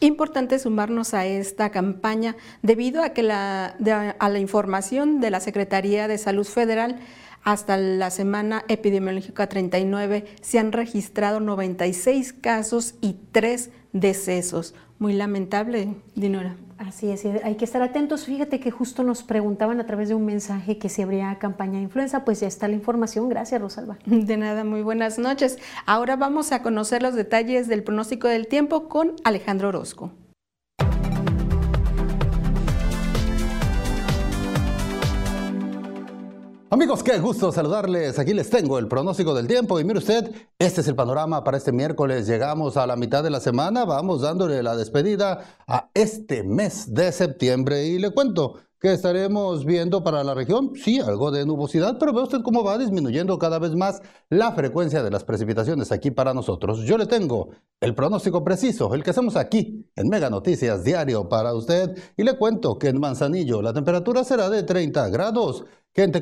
Importante sumarnos a esta campaña debido a que la, a la información de la Secretaría de Salud Federal hasta la semana epidemiológica 39 se han registrado 96 casos y 3 decesos. Muy lamentable, Dinora. Así es, hay que estar atentos. Fíjate que justo nos preguntaban a través de un mensaje que si habría campaña de influenza, pues ya está la información. Gracias, Rosalba. De nada, muy buenas noches. Ahora vamos a conocer los detalles del pronóstico del tiempo con Alejandro Orozco. Amigos, qué gusto saludarles. Aquí les tengo el pronóstico del tiempo y mire usted, este es el panorama para este miércoles. Llegamos a la mitad de la semana, vamos dándole la despedida a este mes de septiembre y le cuento que estaremos viendo para la región, sí, algo de nubosidad, pero ve usted cómo va disminuyendo cada vez más la frecuencia de las precipitaciones aquí para nosotros. Yo le tengo el pronóstico preciso, el que hacemos aquí en Mega Noticias Diario para usted y le cuento que en Manzanillo la temperatura será de 30 grados que en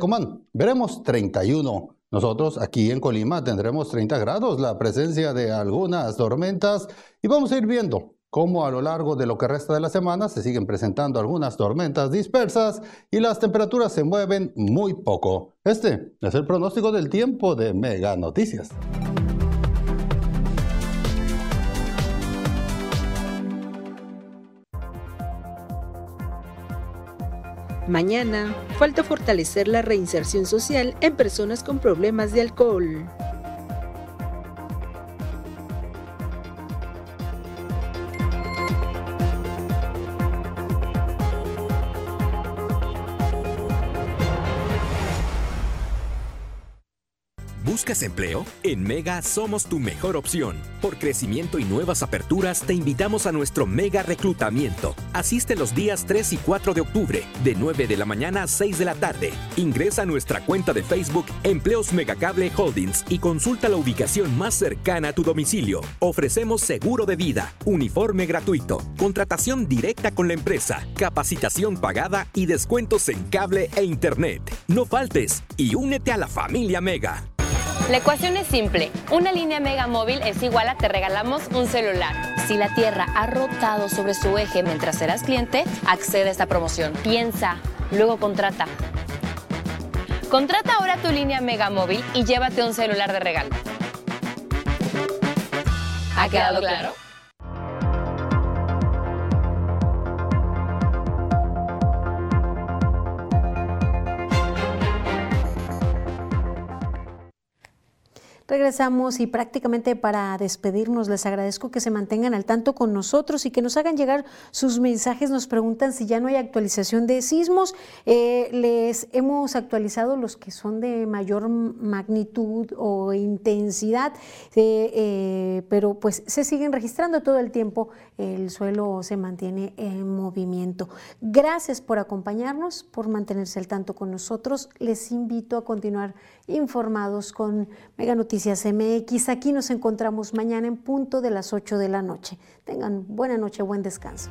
veremos 31. Nosotros aquí en Colima tendremos 30 grados, la presencia de algunas tormentas y vamos a ir viendo cómo a lo largo de lo que resta de la semana se siguen presentando algunas tormentas dispersas y las temperaturas se mueven muy poco. Este es el pronóstico del tiempo de Mega Noticias. Mañana, falta fortalecer la reinserción social en personas con problemas de alcohol. ¿Buscas empleo? En Mega somos tu mejor opción. Por crecimiento y nuevas aperturas, te invitamos a nuestro Mega Reclutamiento. Asiste los días 3 y 4 de octubre, de 9 de la mañana a 6 de la tarde. Ingresa a nuestra cuenta de Facebook Empleos Megacable Holdings y consulta la ubicación más cercana a tu domicilio. Ofrecemos seguro de vida, uniforme gratuito, contratación directa con la empresa, capacitación pagada y descuentos en cable e internet. No faltes y únete a la familia Mega. La ecuación es simple. Una línea Mega Móvil es igual a te regalamos un celular. Si la Tierra ha rotado sobre su eje mientras eras cliente, accede a esta promoción. Piensa, luego contrata. Contrata ahora tu línea Mega Móvil y llévate un celular de regalo. ¿Ha quedado claro? Regresamos y prácticamente para despedirnos les agradezco que se mantengan al tanto con nosotros y que nos hagan llegar sus mensajes. Nos preguntan si ya no hay actualización de sismos. Eh, les hemos actualizado los que son de mayor magnitud o intensidad, eh, eh, pero pues se siguen registrando todo el tiempo. El suelo se mantiene en movimiento. Gracias por acompañarnos, por mantenerse al tanto con nosotros. Les invito a continuar informados con Mega Noticias MX. Aquí nos encontramos mañana en punto de las 8 de la noche. Tengan buena noche, buen descanso.